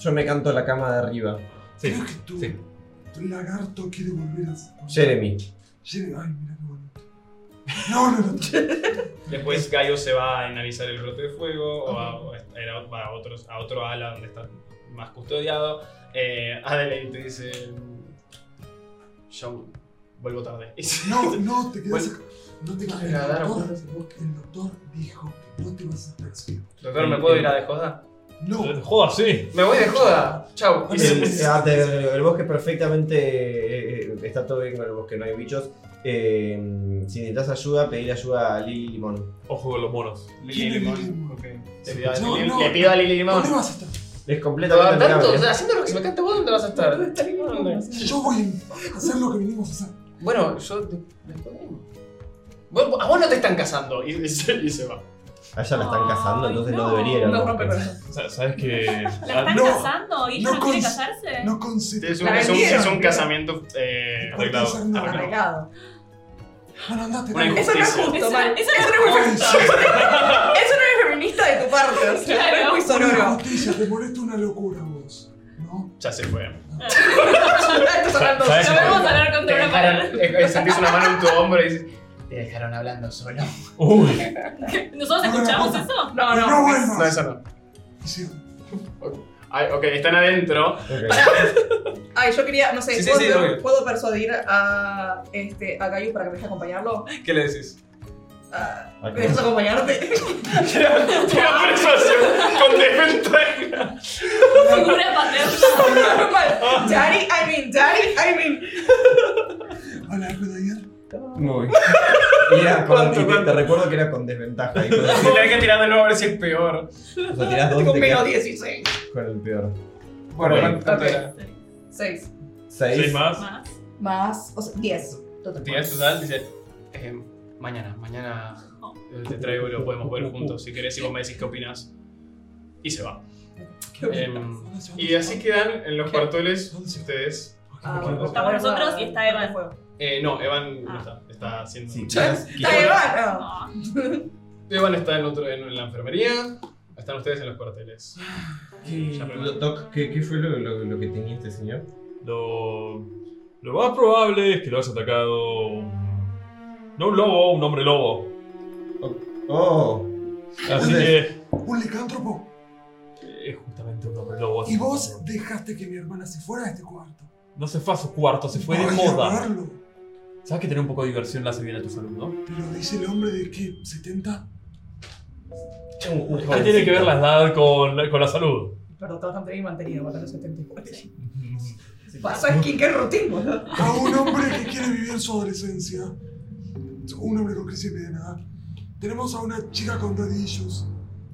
Yo me canto la cama de arriba. Sí, Creo que tu, sí. tu lagarto quiere volver a. Jeremy. Jeremy. Ay, mira qué bonito. No, no, no. [LAUGHS] Después Gaio se va a analizar el brote de fuego o a, o a- a, otros, a otro ala donde está más custodiado. Eh, Adelaide te dice: Yo vuelvo tarde. [LAUGHS] No, no, te quedas. No te no, quedas el doctor, al bosque. el doctor dijo que no te vas a estar así. Doctor, ¿me puedo ir a de joda? No. Eh, Joda, sí. Me voy de joda. Chau. Se- El, ah, te- el bosque perfectamente. eh, eh, está todo bien con el bosque, no hay bichos. Eh, si necesitas ayuda, pedir ayuda a Lily Limón. Ojo con los monos. Lili ¿Quién es Limón. Lili Limón? Le pido a No, Lili- no. Le pido a Lili Limón. ¿Dónde vas a estar? Es completamente Tanto, o sea, haciendo lo que se me canta vos, ¿dónde vas a estar? Yo voy a hacer lo que vinimos a hacer. Bueno, yo de- después. Vos- A vos no te están casando y, [LAUGHS] y se, y se va. A ella la están casando, Ay, entonces no, no. debería ir al No bosque. rompe corazón. O sea, ¿Sabes que ¿La están No, casando y ella no no, quiere cons- casarse? No consigo. Es un, La es un- vendieron, es un casamiento eh, Arreglado. arreglado. Arreglado. Bueno, andate. Una dale. Eso no es Justicia. justo, Eso, man. eso no es justo. [LAUGHS] Eso no es feminista de tu parte, o sea, Claro. no es muy Una sonoro. justicia, te molesta una locura vos. ¿No? Ya se fue. ¿Sabes? A hablar Te una dejaron, pared. eh, eh, sentís una mano en tu hombro y dices, te dejaron hablando solo. Uy, ¿Nosotros escuchamos eso? No, No no. vuelvas. No, eso no. Sí. Ay, ok, están adentro. Ay, yo quería, no sé, Sí, sí, ¿puedo, sí, obvio. ¿puedo persuadir a, este, a Gaius para que me deje acompañarlo? ¿Qué le decís? Ah, Ok. ¿Me dejas acompañarte? [LAUGHS] Tira persuasión con desventaja. Figura paterna. Daddy, I mean, daddy, I mean. Hola, ¿puedo ir? Muy. Y era con, ¿Cuánto, y te, te recuerdo que era con desventaja. Y con, hay que tirar de nuevo a ver si es peor. o sea, tirás dos te menos quedas 16. con el peor. Bueno. ¿cuánto era? 6. Seis. ¿seis más? Más. Más, o sea, 10. Total. Tira total, dice, eh, mañana, mañana eh, te traigo y lo podemos ver juntos si querés y vos me decís qué opinas. Y se va. Em, y así quedan en los ¿Qué? cuartoles ustedes. Ah, bueno, Estamos nosotros y está Evan. Eh, no, Evan no Ah. está, está haciendo... Sí, Está quizás- Iván. Ah, Evan está en, otro, en la enfermería, están ustedes en los cuarteles. ¿Qué- Ya. Doc, ¿qué, qué fue lo, lo- lo que tenía este señor? Lo, lo más probable es que lo haya atacado no un lobo, un hombre lobo. Oh, Así Entonces- que ¿Un licántropo? es justamente un hombre lobo. Y vos dejaste que mi hermana se fuera de este cuarto. No se fue a su cuarto, se fue de moda. verlo. Sabes que tener un poco de diversión le hace bien a tu salud, ¿no? Pero dice el hombre de que 70. un, un ¿Qué tiene que ver la edad con, la- con la salud? Pero está bastante bien mantenido para los 74. Pasa skincare routine, boludo. A un hombre que quiere vivir su adolescencia. Un hombre con crisis mediana. Tenemos a una chica con daddy issues.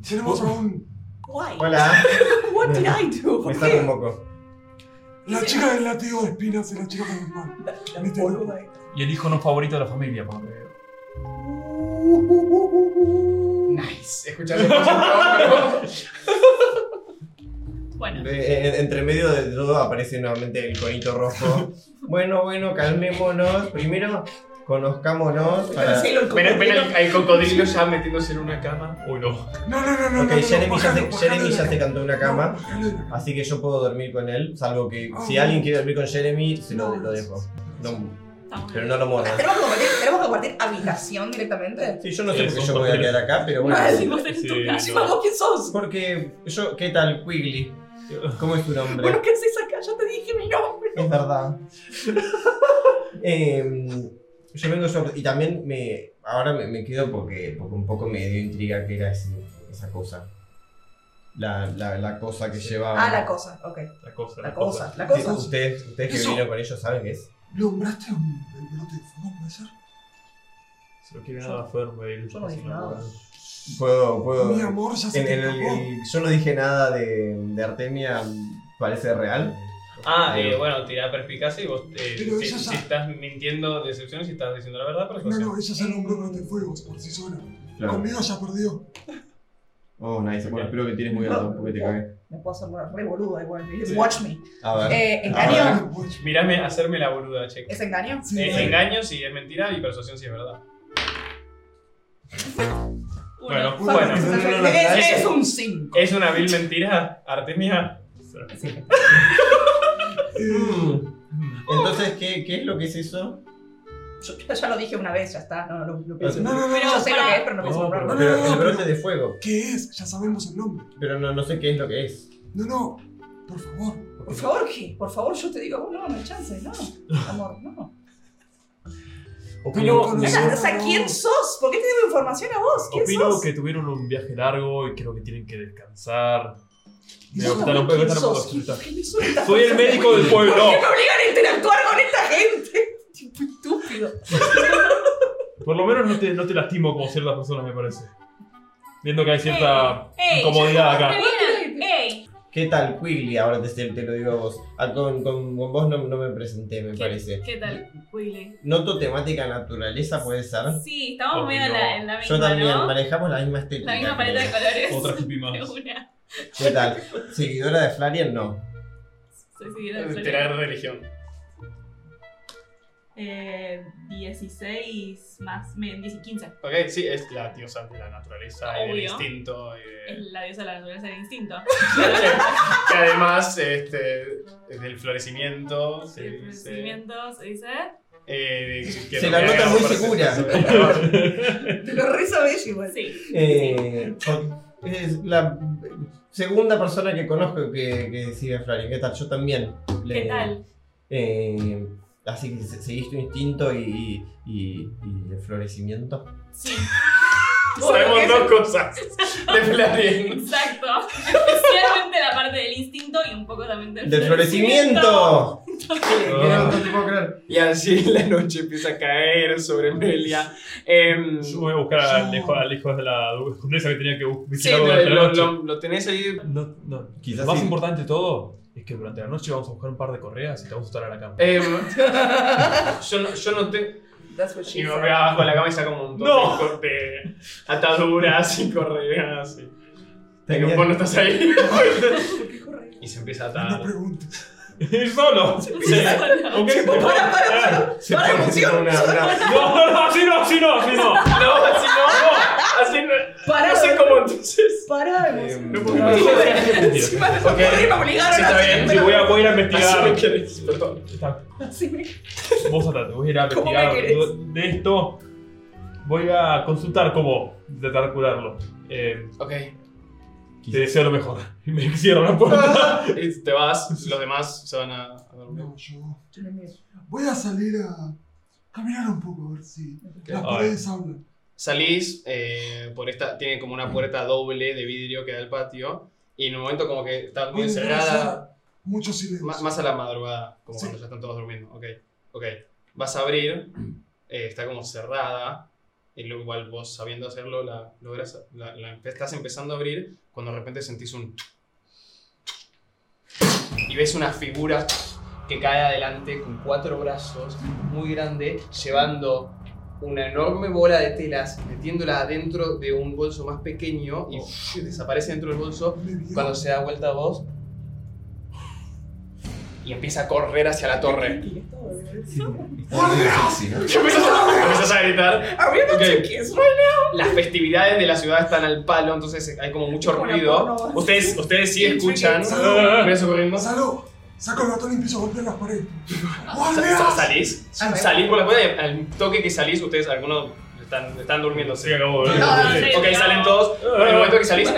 Tenemos a un. Why? Hola, [LAUGHS] What did I do? me ¿Por está qué? un poco. La chica del látigo de espinas y la chica normal. La boluda. Y el hijo no favorito de la familia, por lo que veo. Nice. Hombro. [LAUGHS] Bueno, en- entre medio de todo aparece nuevamente el conito rojo. Bueno, bueno, calmémonos. Primero, conozcámonos. Para... Ven, ven el cocodrilo ya metiéndose en una cama. Uy, no. No, no, no, no. Ok, no, no, Jeremy, ya, se, Jeremy ya se cantó una cama. Así que yo puedo dormir con él, salvo que Ah, si alguien quiere dormir con Jeremy, se lo, lo dejo. Pero no lo muerdan. ¿Tenemos que, compartir, ¿Tenemos que compartir habitación directamente? Sí, yo no sé por qué yo voy a quedar acá, pero bueno. Mal. Vos tenés tu Sí, casa. Vos quién sos. Porque yo, ¿qué tal, Quigley? ¿Cómo es tu nombre? Bueno, ¿qué haces acá? Ya te dije mi nombre. Es verdad. [LAUGHS] Em, yo vengo sobre. Y también me. Ahora me, me quedo porque, porque un poco me dio intriga que era ese- esa cosa. La, la, la cosa que lleva. Ah, la cosa, ok. La cosa, La cosa, la Sí, cosa. Ustedes, ustedes que vinieron con ellos saben qué es. ¿Nombraste un el brote de fuego, puede ser? Se lo quiere nada Fermail. yo no dije nada. Puedo. puedo Mi amor ya se en, te en el- escapó. el- yo no dije nada de, de Artemia. ¿Parece real? Ah, eh, bueno, tirá perspicacia y vos, eh, Pero si, estás mintiendo decepción, si estás diciendo la verdad, No, persuasión. no, ella ya nombró brote de fuego por sí sola. Claro. Conmigo ya perdió. Oh, nice. Bueno, espero que tires muy alto porque te cagué. Me puedo hacer re boluda igual. Watch me. A ver. Eh, A ¿Engaño? Mirame hacerme la boluda, check. ¿Es engaño? Sí, Eh, sí. engaño si es mentira y persuasión si es verdad. Bueno, Fuck, bueno. es, no, no, no, es- no. es un 5. ¿Es una vil mentira, Artemia? Mm. Entonces, ¿qué, ¿qué es lo que es eso? Yo ya lo dije una vez, ya está. No, no, no pienso. No, no, no, Pero Yo sé lo que es, pero no pienso No, nombrarlo. No, Pero no, el no, brote pero- de fuego. ¿Qué es? Ya sabemos el nombre. Pero no, no sé qué es lo que es. No, no, por favor. Por favor, ¿qué? Por favor, yo te digo, no, no hay chance, no. Amor, no. Opino, Pero O sea. ¿quién sos? ¿Por qué te digo información a vos? ¿Quién opino sos? que tuvieron un viaje largo y creo que tienen que descansar. ¿Y Veo vos que están un poco- ¿Quién están un poco sos? ¿Quién- quién Soy el médico del pueblo. ¿Por qué me obligan a interactuar con esta gente? Tipo estúpido. [LAUGHS] Por lo menos no te, no te lastimo como ciertas personas, me parece. Viendo que hay cierta Ey, incomodidad acá. ¿Qué tal, Quigley? Ahora te, te lo digo a vos. Ah, con, con- con vos no, no me presenté, me ¿Qué, parece. ¿Qué tal, Willy? Noto temática naturaleza, ¿puede ser? Sí, estamos Oh, medio en no. la, en la misma, Yo también, ¿no? manejamos la misma estética. La misma paleta de colores. Otra [LAUGHS] hippie más. ¿Qué tal? ¿Seguidora de Flarian? No. Soy seguidora de Tener Florian. religión. Eh, 16 más. me- 10 y 15. Ok, sí, es la diosa de la naturaleza y del Obvio. instinto. y Es de- la diosa de la naturaleza del instinto. [LAUGHS] que además este, es del florecimiento. Se El dice, se dice. eh, que Se la nota haga muy segura. [LAUGHS] Te lo re sabés igual. Sí. Eh, es la segunda persona que conozco que, que sigue a Flarian. ¿Qué tal? Yo también. ¿Qué tal? Eh, así que se- seguís tu instinto y, y, y el florecimiento. Sí, [LAUGHS] Sabemos dos cosas de [LAUGHS] Flarien. exacto. Especialmente la parte del instinto y un poco también del, ¡Del florecimiento! [LAUGHS] Ah. No te puedo creer. Y así [LAUGHS] la noche empieza a caer sobre Melia. Em, Yo voy a buscar al hijo, al hijo de la condesa que tenía que bu- sí, vigilar lo, durante la noche. lo- lo tenés ahí. No, no. Quizás Lo más sí. importante de todo es que durante la noche vamos a buscar un par de correas y te vamos a estar a la cama. em, [LAUGHS] yo, no, yo no te. That's what she Y me said. voy abajo de la cama y saco un montón No. de de ataduras y correas. Y... Tenía- Vos no estás ahí. ¿Por qué corre? y se empieza a No atar. preguntes. ¡Ir [LAUGHS] solo! Sí. ¿Ok? Para, para, Se para, pone emoción. una- una- No, no, no, así no, así no, así no. [LAUGHS] No, así no. Así no. Para. No sé cómo entonces. Para, emoción. No puedo no, obligaron Sí, está bien. Voy a, voy a ir a Así me investigar. querés, perdón. Está. Así me- Vos voy a ir a ¿Cómo me investigar de esto. Voy a consultar cómo intentar curarlo. Eh, Ok. Te deseo lo mejor. [LAUGHS] Y me cierro la puerta. [LAUGHS] Y te vas, los demás se van a, a dormir. No, yo voy a salir a caminar un poco a ver si las Ay. paredes hablan. Salís eh, por esta, tiene como una puerta doble de vidrio que da al patio. Y en un momento como que está muy encerrada. mucho silencio. Más, más a la madrugada, como Sí. cuando ya están todos durmiendo. Ok, ok. Vas a abrir, eh, está como cerrada. Y luego igual vos sabiendo hacerlo, la, logras, la, la estás empezando a abrir cuando de repente sentís un... Y ves una figura que cae adelante con cuatro brazos, muy grande, llevando una enorme bola de telas, metiéndola adentro de un bolso más pequeño y desaparece dentro del bolso. Cuando se da vuelta a vos y empieza a correr hacia la torre. Empiezas, a, gritar. Las festividades de la ciudad están al palo, entonces hay como mucho ruido. Ustedes, ustedes sí escuchan. Salud. [LAUGHS] Salud. Saco el batón y empiezo a golpear las paredes. Sa- ¿Salís? Ah, Salís por la puerta y al toque que salís, ustedes, algunos están, están durmiendo. Sí. No, sí. Ok, salen todos. Ah. En el momento que salís,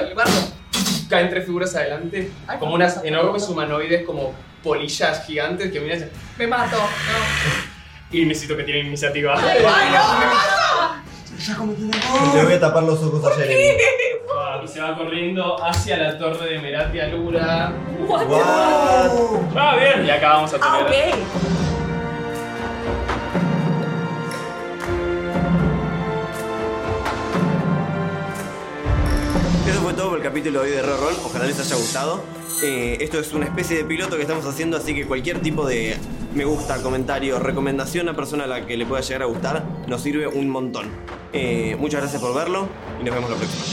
caen tres figuras adelante, como unas enormes humanoides, como polillas gigantes que miran y dicen, Me mato. No. [LAUGHS] y necesito que tienen iniciativa. Ay, no. Ya cometí un Le voy a tapar los ojos a Jeremy. Y se va corriendo hacia la torre de Meratia Lura. What? ¡Oh! Ah, bien. Y acá vamos a Ah, tener. ok. Eso fue todo por el capítulo de hoy de Roll. Ojalá les haya gustado. Eh, esto es una especie de piloto que estamos haciendo, así que cualquier tipo de me gusta, comentario, recomendación a persona a la que le pueda llegar a gustar nos sirve un montón. Eh, muchas gracias por verlo y nos vemos la próxima.